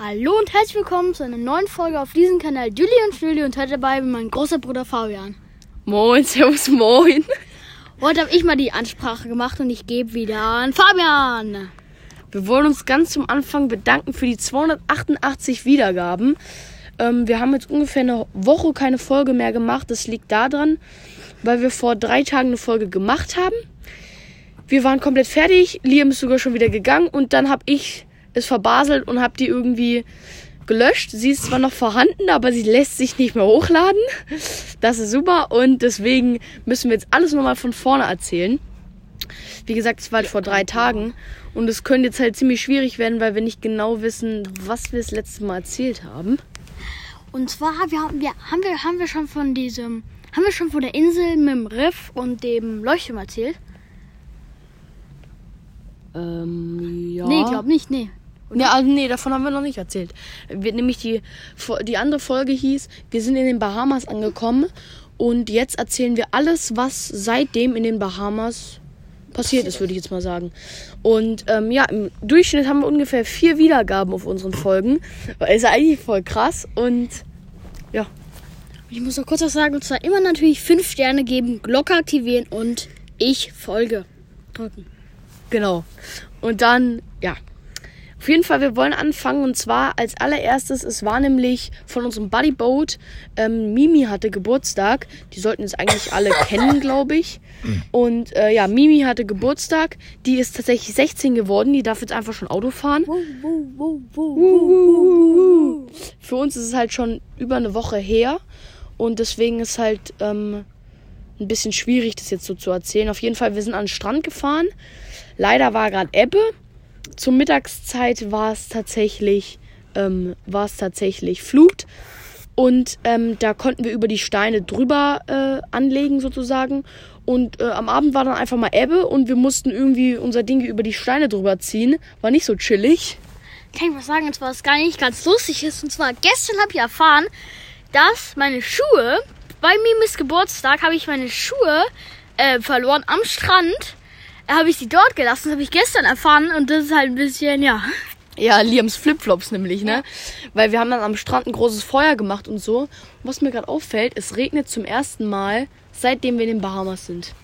Hallo und herzlich willkommen zu einer neuen Folge auf diesem Kanal Julie und Schnülli und heute dabei bin mein großer Bruder Fabian. Moin, servus, moin. Heute habe ich mal die Ansprache gemacht und ich gebe wieder an Fabian. Wir wollen uns ganz zum Anfang bedanken für die 288 Wiedergaben. Ähm, wir haben jetzt ungefähr eine Woche keine Folge mehr gemacht. Das liegt daran, weil wir vor drei Tagen eine Folge gemacht haben. Wir waren komplett fertig. Liam ist sogar schon wieder gegangen und dann habe ich es verbaselt und habe die irgendwie gelöscht. Sie ist zwar noch vorhanden, aber sie lässt sich nicht mehr hochladen. Das ist super und deswegen müssen wir jetzt alles nochmal von vorne erzählen. Wie gesagt, es war halt vor drei Tagen und es könnte jetzt halt ziemlich schwierig werden, weil wir nicht genau wissen, was wir das letzte Mal erzählt haben. Und zwar haben, wir, haben, wir, haben wir schon von diesem, haben wir schon von der Insel mit dem Riff und dem Leuchtturm erzählt? Ähm, ja. Nee, glaub nicht, nee. Ja, also nee, davon haben wir noch nicht erzählt. Wir, nämlich die, die andere Folge hieß, wir sind in den Bahamas angekommen und jetzt erzählen wir alles, was seitdem in den Bahamas passiert ist, würde ich jetzt mal sagen. Und ähm, ja, im Durchschnitt haben wir ungefähr vier Wiedergaben auf unseren Folgen. Ist ja eigentlich voll krass und ja. Ich muss noch kurz was sagen, und zwar immer natürlich fünf Sterne geben, Glocke aktivieren und ich folge drücken. Genau. Und dann, ja, auf jeden Fall, wir wollen anfangen und zwar als allererstes, es war nämlich von unserem Buddyboat, ähm, Mimi hatte Geburtstag. Die sollten es eigentlich alle kennen, glaube ich. Und äh, ja, Mimi hatte Geburtstag. Die ist tatsächlich 16 geworden. Die darf jetzt einfach schon Auto fahren. Für uns ist es halt schon über eine Woche her. Und deswegen ist halt ähm, ein bisschen schwierig, das jetzt so zu erzählen. Auf jeden Fall, wir sind an den Strand gefahren. Leider war gerade Ebbe zur Mittagszeit war es tatsächlich, ähm, war es tatsächlich Flut. Und ähm, da konnten wir über die Steine drüber äh, anlegen sozusagen. Und äh, am Abend war dann einfach mal Ebbe und wir mussten irgendwie unser Ding über die Steine drüber ziehen. War nicht so chillig. Kann ich was sagen, und zwar was gar nicht ganz lustig ist. Und zwar gestern habe ich erfahren, dass meine Schuhe, bei Mimis Geburtstag habe ich meine Schuhe äh, verloren am Strand habe ich sie dort gelassen, habe ich gestern erfahren und das ist halt ein bisschen, ja. Ja, Liams Flipflops nämlich, ne? Ja. Weil wir haben dann am Strand ein großes Feuer gemacht und so. Und was mir gerade auffällt, es regnet zum ersten Mal, seitdem wir in den Bahamas sind.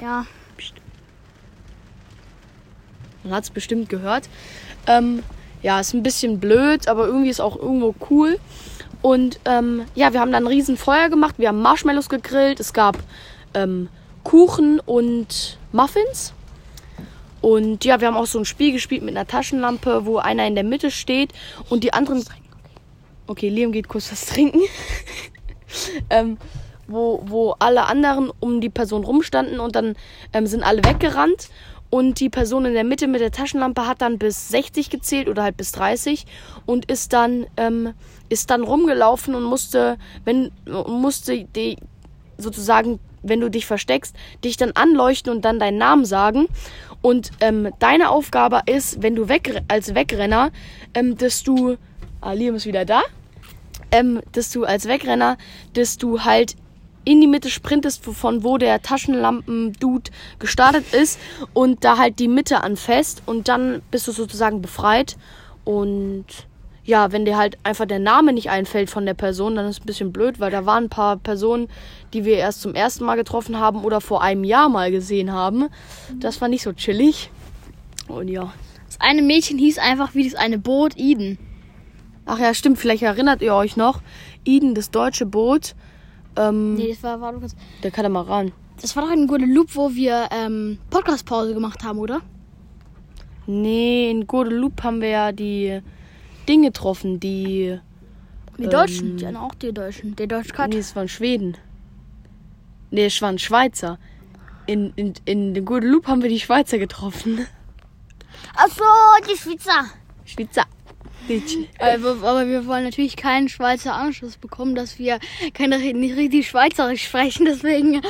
Ja. Man hat es bestimmt gehört. Ähm, ja, ist ein bisschen blöd, aber irgendwie ist auch irgendwo cool. Und ähm, ja, wir haben dann ein riesen Feuer gemacht. Wir haben Marshmallows gegrillt. Es gab ähm, Kuchen und Muffins. Und ja, wir haben auch so ein Spiel gespielt mit einer Taschenlampe, wo einer in der Mitte steht und die anderen. Okay, Liam geht kurz was trinken. ähm, wo, wo alle anderen um die Person rumstanden und dann ähm, sind alle weggerannt. Und die Person in der Mitte mit der Taschenlampe hat dann bis 60 gezählt oder halt bis 30 und ist dann, ähm, ist dann rumgelaufen und musste, wenn, musste die sozusagen wenn du dich versteckst, dich dann anleuchten und dann deinen Namen sagen. Und ähm, deine Aufgabe ist, wenn du weg, als Wegrenner, ähm, dass du. Ah, Liam ist wieder da. Ähm, dass du als Wegrenner, dass du halt in die Mitte sprintest, von wo der Taschenlampen-Dude gestartet ist und da halt die Mitte anfasst und dann bist du sozusagen befreit und ja, wenn dir halt einfach der Name nicht einfällt von der Person, dann ist es ein bisschen blöd, weil da waren ein paar Personen, die wir erst zum ersten Mal getroffen haben oder vor einem Jahr mal gesehen haben. Das war nicht so chillig. Und ja. Das eine Mädchen hieß einfach wie das eine Boot Eden. Ach ja, stimmt, vielleicht erinnert ihr euch noch. Eden, das deutsche Boot. Ähm, nee, das war, war doch kurz. Der Katamaran. Das war doch ein Guadeloupe, wo wir ähm, Podcast-Pause gemacht haben, oder? Nee, in Guadeloupe haben wir ja die Ding getroffen, die. Die ähm, Deutschen, die auch die Deutschen. Der Deutsche Nee, es waren Schweden. Nee, es waren Schweizer. In, in, in den Guadeloupe haben wir die Schweizer getroffen. Ach so, die Schweizer. Schweizer. Aber, aber, wir wollen natürlich keinen Schweizer Anschluss bekommen, dass wir keine, nicht richtig Schweizerisch sprechen, deswegen.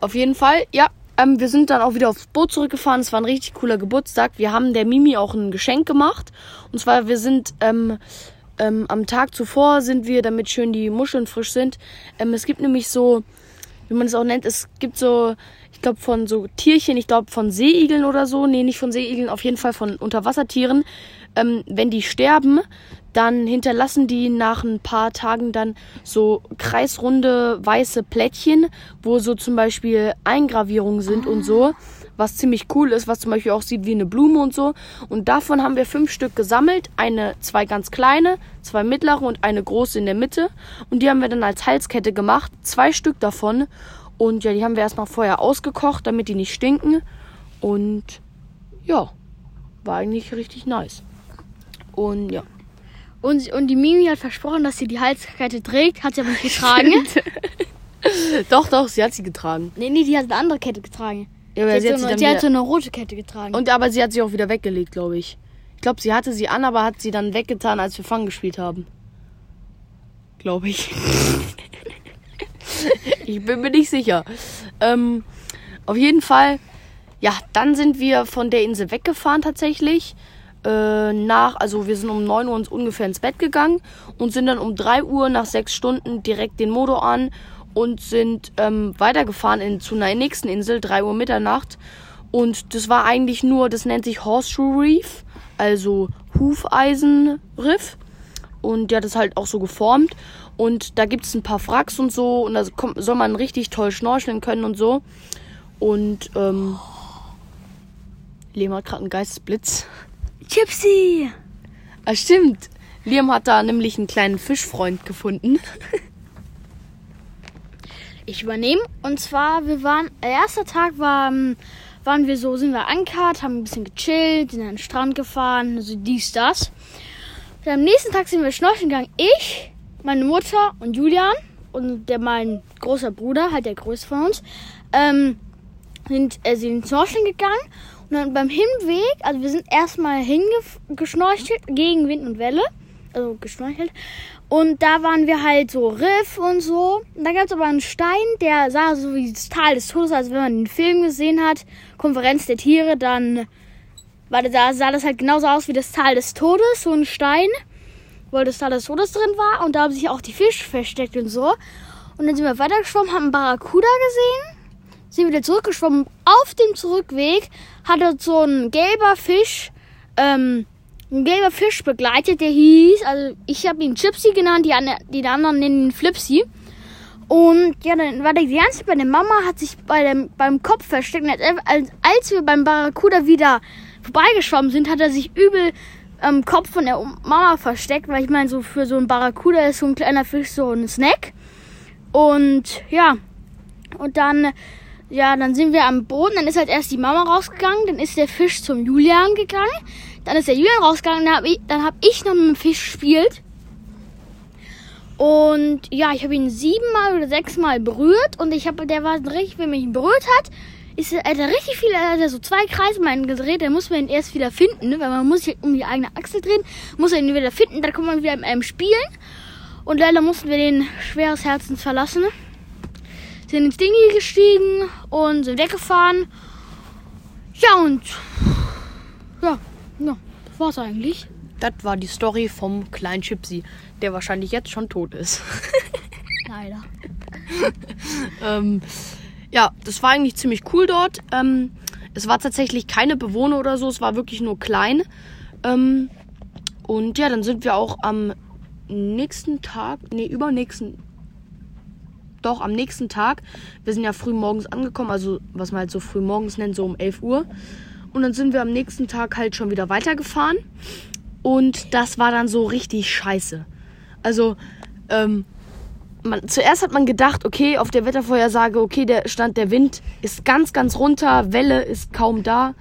Auf jeden Fall, ja, ähm, wir sind dann auch wieder aufs Boot zurückgefahren. Es war ein richtig cooler Geburtstag. Wir haben der Mimi auch ein Geschenk gemacht. Und zwar, wir sind ähm, ähm, am Tag zuvor sind wir, damit schön die Muscheln frisch sind. Ähm, es gibt nämlich so, wie man es auch nennt, es gibt so, ich glaube von so Tierchen, ich glaube von Seeigeln oder so. Nee, nicht von Seeigeln, auf jeden Fall von Unterwassertieren. Ähm, wenn die sterben, dann hinterlassen die nach ein paar Tagen dann so kreisrunde weiße Plättchen, wo so zum Beispiel Eingravierungen sind und so, was ziemlich cool ist, was zum Beispiel auch sieht wie eine Blume und so. Und davon haben wir fünf Stück gesammelt, eine, zwei ganz kleine, zwei mittlere und eine große in der Mitte. Und die haben wir dann als Halskette gemacht, zwei Stück davon. Und ja, die haben wir erstmal vorher ausgekocht, damit die nicht stinken. Und ja, war eigentlich richtig nice. Und ja. Und, und die Mimi hat versprochen, dass sie die Halskette trägt, hat sie aber nicht getragen. Doch, doch, sie hat sie getragen. nee, nee, die hat eine andere Kette getragen. Ja, aber Sie, sie hat, hat so, sie hat so eine rote Kette getragen. und aber sie hat sie auch wieder weggelegt, glaube ich. Ich glaube, sie hatte sie an, aber hat sie dann weggetan, als wir Fang gespielt haben. Glaube ich. ich bin mir nicht sicher. Ähm, auf jeden Fall, ja, dann sind wir von der Insel weggefahren tatsächlich. Äh, nach, also wir sind um 9 Uhr ungefähr ins Bett gegangen und sind dann um 3 Uhr nach 6 Stunden direkt den Motor an und sind ähm, weitergefahren in, zu einer nächsten Insel, 3 Uhr Mitternacht. Und das war eigentlich nur, das nennt sich Horseshoe Reef, also Hufeisenriff. Und ja, das halt auch so geformt. Und da gibt es ein paar Wracks und so. Und da kommt, soll man richtig toll schnorcheln können und so. Und ähm, Liam hat gerade einen Geistesblitz. Gypsy! Ah, stimmt. Liam hat da nämlich einen kleinen Fischfreund gefunden. Ich übernehme. Und zwar, wir waren, der erste Tag war, waren wir so, sind wir ankert, haben ein bisschen gechillt, sind an den Strand gefahren, also dies, das. Dann am nächsten Tag sind wir schnorcheln gegangen. Ich, meine Mutter und Julian und der mein großer Bruder, halt der größte von uns, ähm, sind, äh, sind schnorcheln gegangen. Und dann beim Hinweg, also wir sind erstmal hingeschnorchelt gegen Wind und Welle. Also geschnorchelt. Und da waren wir halt so Riff und so. Und da gab es aber einen Stein, der sah so wie das Tal des Todes, also wenn man den Film gesehen hat, Konferenz der Tiere, dann war da sah das halt genauso aus wie das Tal des Todes, so ein Stein, wo das Tal des Todes drin war. Und da haben sich auch die Fische versteckt und so. Und dann sind wir weitergeschwommen, haben einen Barracuda gesehen, sind wieder zurückgeschwommen. Auf dem Zurückweg hatte so ein gelber Fisch, ähm, ein gelber Fisch begleitet, der hieß, also ich habe ihn Gypsy genannt, die, ande- die anderen nennen ihn Flipsy. Und ja, dann war der die ganze bei der Mama, hat sich bei dem, beim Kopf versteckt. Als, als, wir beim Barracuda wieder vorbeigeschwommen sind, hat er sich übel am Kopf von der Mama versteckt, weil ich meine, so für so einen Barracuda ist so ein kleiner Fisch so ein Snack. Und ja, und dann, ja, dann sind wir am Boden, dann ist halt erst die Mama rausgegangen, dann ist der Fisch zum Julian gegangen, dann ist der Julian rausgegangen, dann habe ich, dann hab ich noch mit dem Fisch gespielt. Und ja, ich habe ihn siebenmal oder sechsmal berührt und ich habe, der war richtig, wenn ihn berührt hat, ist er, hat richtig viel, er hat so zwei Kreise mal gedreht, dann muss man ihn erst wieder finden, ne? weil man muss sich um die eigene Achse drehen, muss er ihn wieder finden, dann kommt man wieder mit einem Spielen. Und leider mussten wir den schweres Herzens verlassen. Sind ins Dingi gestiegen und sind weggefahren. Ja, und ja, ja, das war's eigentlich. Das war die Story vom kleinen Gypsy, der wahrscheinlich jetzt schon tot ist. Leider. ähm, ja, das war eigentlich ziemlich cool dort. Ähm, es war tatsächlich keine Bewohner oder so, es war wirklich nur klein. Ähm, und ja, dann sind wir auch am nächsten Tag, nee, übernächsten, doch am nächsten Tag, wir sind ja früh morgens angekommen, also was man halt so früh morgens nennt, so um 11 Uhr. Und dann sind wir am nächsten Tag halt schon wieder weitergefahren. Und das war dann so richtig scheiße. Also, ähm, man, zuerst hat man gedacht, okay, auf der Wettervorhersage, okay, der Stand der Wind ist ganz, ganz runter, Welle ist kaum da.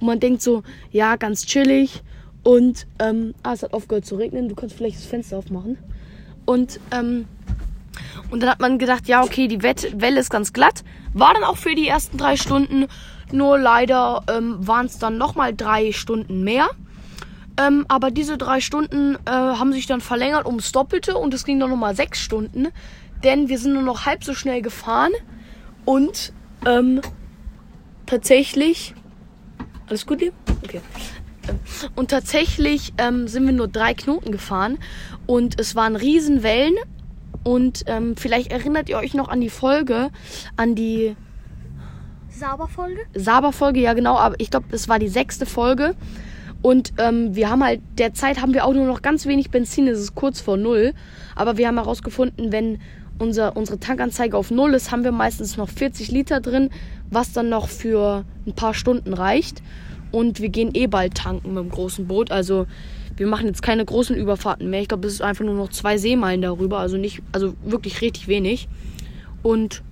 Und man denkt so, ja, ganz chillig. Und, ähm, ah, es hat aufgehört zu regnen, du kannst vielleicht das Fenster aufmachen. Und, ähm, und dann hat man gedacht, ja, okay, die Welle ist ganz glatt. War dann auch für die ersten drei Stunden. Nur leider ähm, waren es dann nochmal drei Stunden mehr. Ähm, aber diese drei Stunden äh, haben sich dann verlängert ums Doppelte und es ging dann nochmal sechs Stunden. Denn wir sind nur noch halb so schnell gefahren. Und ähm, tatsächlich. Alles gut, Liam? Okay. Und tatsächlich ähm, sind wir nur drei Knoten gefahren. Und es waren Riesenwellen. Und ähm, vielleicht erinnert ihr euch noch an die Folge, an die Sauberfolge? Saber-Folge, ja genau, aber ich glaube, das war die sechste Folge. Und ähm, wir haben halt, derzeit haben wir auch nur noch ganz wenig Benzin, es ist kurz vor null. Aber wir haben herausgefunden, wenn unser, unsere Tankanzeige auf null ist, haben wir meistens noch 40 Liter drin, was dann noch für ein paar Stunden reicht. Und wir gehen eh bald tanken mit dem großen Boot. Also wir machen jetzt keine großen Überfahrten mehr. Ich glaube, es ist einfach nur noch zwei Seemeilen darüber. Also nicht, also wirklich richtig wenig. Und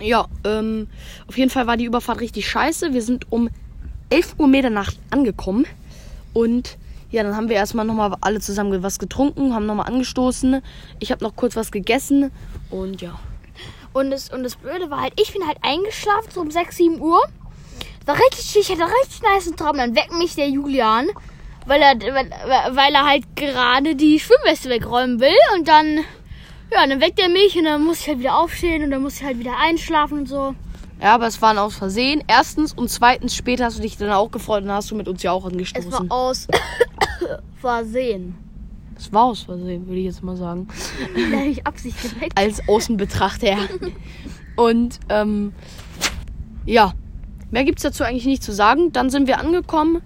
ja, ähm, auf jeden Fall war die Überfahrt richtig scheiße. Wir sind um 11 Uhr Mitternacht angekommen. Und ja, dann haben wir erstmal nochmal alle zusammen was getrunken, haben nochmal angestoßen. Ich habe noch kurz was gegessen und ja. Und das, und das Blöde war halt, ich bin halt eingeschlafen, so um 6, 7 Uhr. War richtig, ich hatte richtig nice Traum. Dann weckt mich der Julian, weil er, weil, er halt gerade die Schwimmweste wegräumen will. Und dann, ja, dann weckt er mich und dann muss ich halt wieder aufstehen und dann muss ich halt wieder einschlafen und so. Ja, aber es waren aus Versehen. Erstens und zweitens später hast du dich dann auch gefreut und hast du mit uns ja auch Es angestoßen. war aus Versehen. Es war aus Versehen, würde ich jetzt mal sagen. Da habe ich Absicht geweckt. Als Außenbetrachter. Und ähm, ja, mehr gibt es dazu eigentlich nicht zu sagen. Dann sind wir angekommen.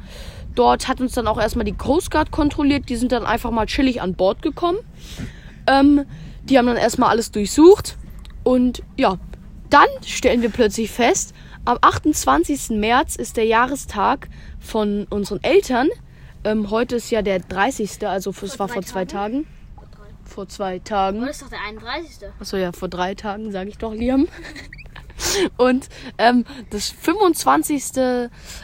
Dort hat uns dann auch erstmal die Coast Guard kontrolliert. Die sind dann einfach mal chillig an Bord gekommen. Ähm, die haben dann erstmal alles durchsucht. Und ja, dann stellen wir plötzlich fest, am 28. März ist der Jahrestag von unseren Eltern. Ähm, heute ist ja der 30. Also es war vor zwei Tagen? Tagen. Vor zwei Tagen. Das ist doch der 31. Achso, ja, vor drei Tagen, sage ich doch, Liam. Und ähm, das 25.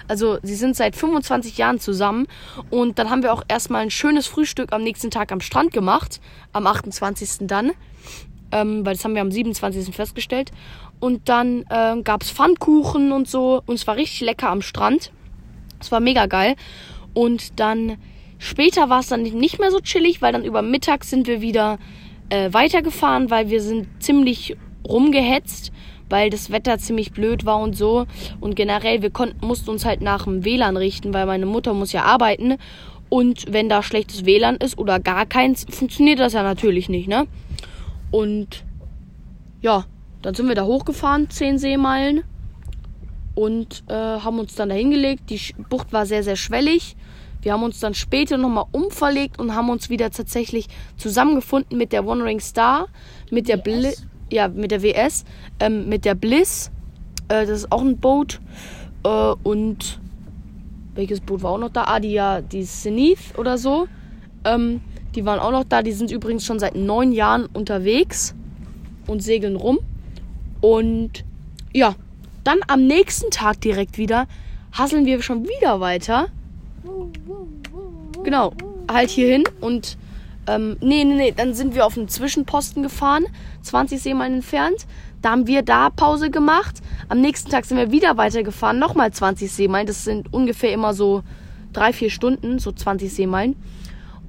Also sie sind seit 25 Jahren zusammen. Und dann haben wir auch erstmal ein schönes Frühstück am nächsten Tag am Strand gemacht. Am 28. dann. Ähm, weil das haben wir am 27. festgestellt. Und dann ähm, gab es Pfannkuchen und so. Und es war richtig lecker am Strand. Es war mega geil. Und dann später war es dann nicht mehr so chillig, weil dann über Mittag sind wir wieder äh, weitergefahren, weil wir sind ziemlich rumgehetzt, weil das Wetter ziemlich blöd war und so. Und generell, wir konnten, mussten uns halt nach dem WLAN richten, weil meine Mutter muss ja arbeiten. Und wenn da schlechtes WLAN ist oder gar keins, funktioniert das ja natürlich nicht, ne? Und ja, dann sind wir da hochgefahren, 10 Seemeilen. Und äh, haben uns dann da hingelegt. Die Bucht war sehr, sehr schwellig. Wir haben uns dann später nochmal umverlegt und haben uns wieder tatsächlich zusammengefunden mit der Wandering Star, mit der Bli ja, mit der WS, ähm, mit der Bliss. Äh, das ist auch ein Boot. Äh, und welches Boot war auch noch da? Ah, die ja, die Zenith oder so. Ähm, die waren auch noch da. Die sind übrigens schon seit neun Jahren unterwegs und segeln rum. Und ja, dann am nächsten Tag direkt wieder hasseln wir schon wieder weiter. Genau, halt hier hin und ähm, nee, nee, nee, dann sind wir auf einen Zwischenposten gefahren, 20 Seemeilen entfernt. Da haben wir da Pause gemacht. Am nächsten Tag sind wir wieder weitergefahren, nochmal 20 Seemeilen. Das sind ungefähr immer so drei, vier Stunden, so 20 Seemeilen.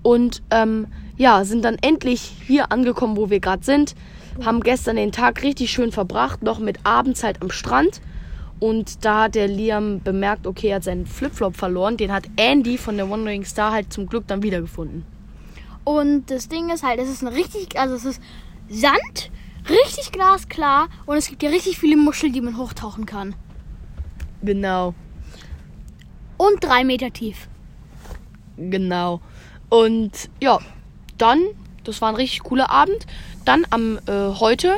Und ähm, ja, sind dann endlich hier angekommen, wo wir gerade sind. Haben gestern den Tag richtig schön verbracht, noch mit Abendszeit am Strand. Und da hat der Liam bemerkt, okay, er hat seinen Flipflop verloren. Den hat Andy von der Wandering Star halt zum Glück dann wiedergefunden. Und das Ding ist halt, es ist ein richtig, also es ist Sand, richtig glasklar und es gibt hier richtig viele Muscheln, die man hochtauchen kann. Genau, Und drei Meter tief. genau. Und ja, dann, das war ein richtig cooler Abend. Dann am äh, heute,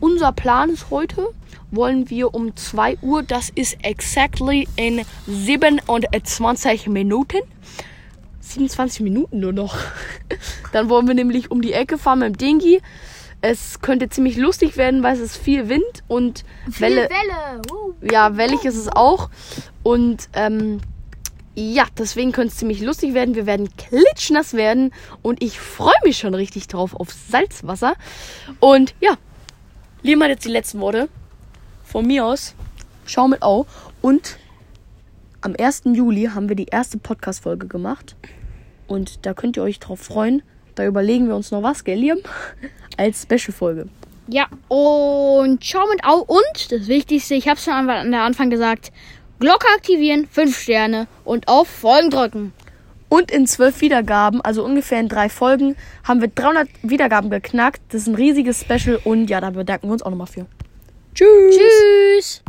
unser Plan ist heute, wollen wir um 2 Uhr, das ist exactly in 27 Minuten. 27 Minuten nur noch. Dann wollen wir nämlich um die Ecke fahren mit dem Dingi. Es könnte ziemlich lustig werden, weil es ist viel Wind und Welle. Welle. Uh. Ja, wellig ist es auch. Und ähm, ja, deswegen könnte es ziemlich lustig werden. Wir werden klitschnass werden und ich freue mich schon richtig drauf auf Salzwasser. Und ja, Liam hat jetzt die letzten Worte. Von mir aus. Schau mit Au. Und am 1. Juli haben wir die erste Podcast-Folge gemacht. Und da könnt ihr euch drauf freuen. Da überlegen wir uns noch was, gell, Liam? Als Special-Folge. Ja, und schau mit Au. Und das Wichtigste, ich habe es schon an der Anfang gesagt, Glocke aktivieren, 5 Sterne und auf Folgen drücken. Und in zwölf Wiedergaben, also ungefähr in drei Folgen, haben wir 300 Wiedergaben geknackt. Das ist ein riesiges Special und ja, da bedanken wir uns auch nochmal für. Tschüss. Tschüss.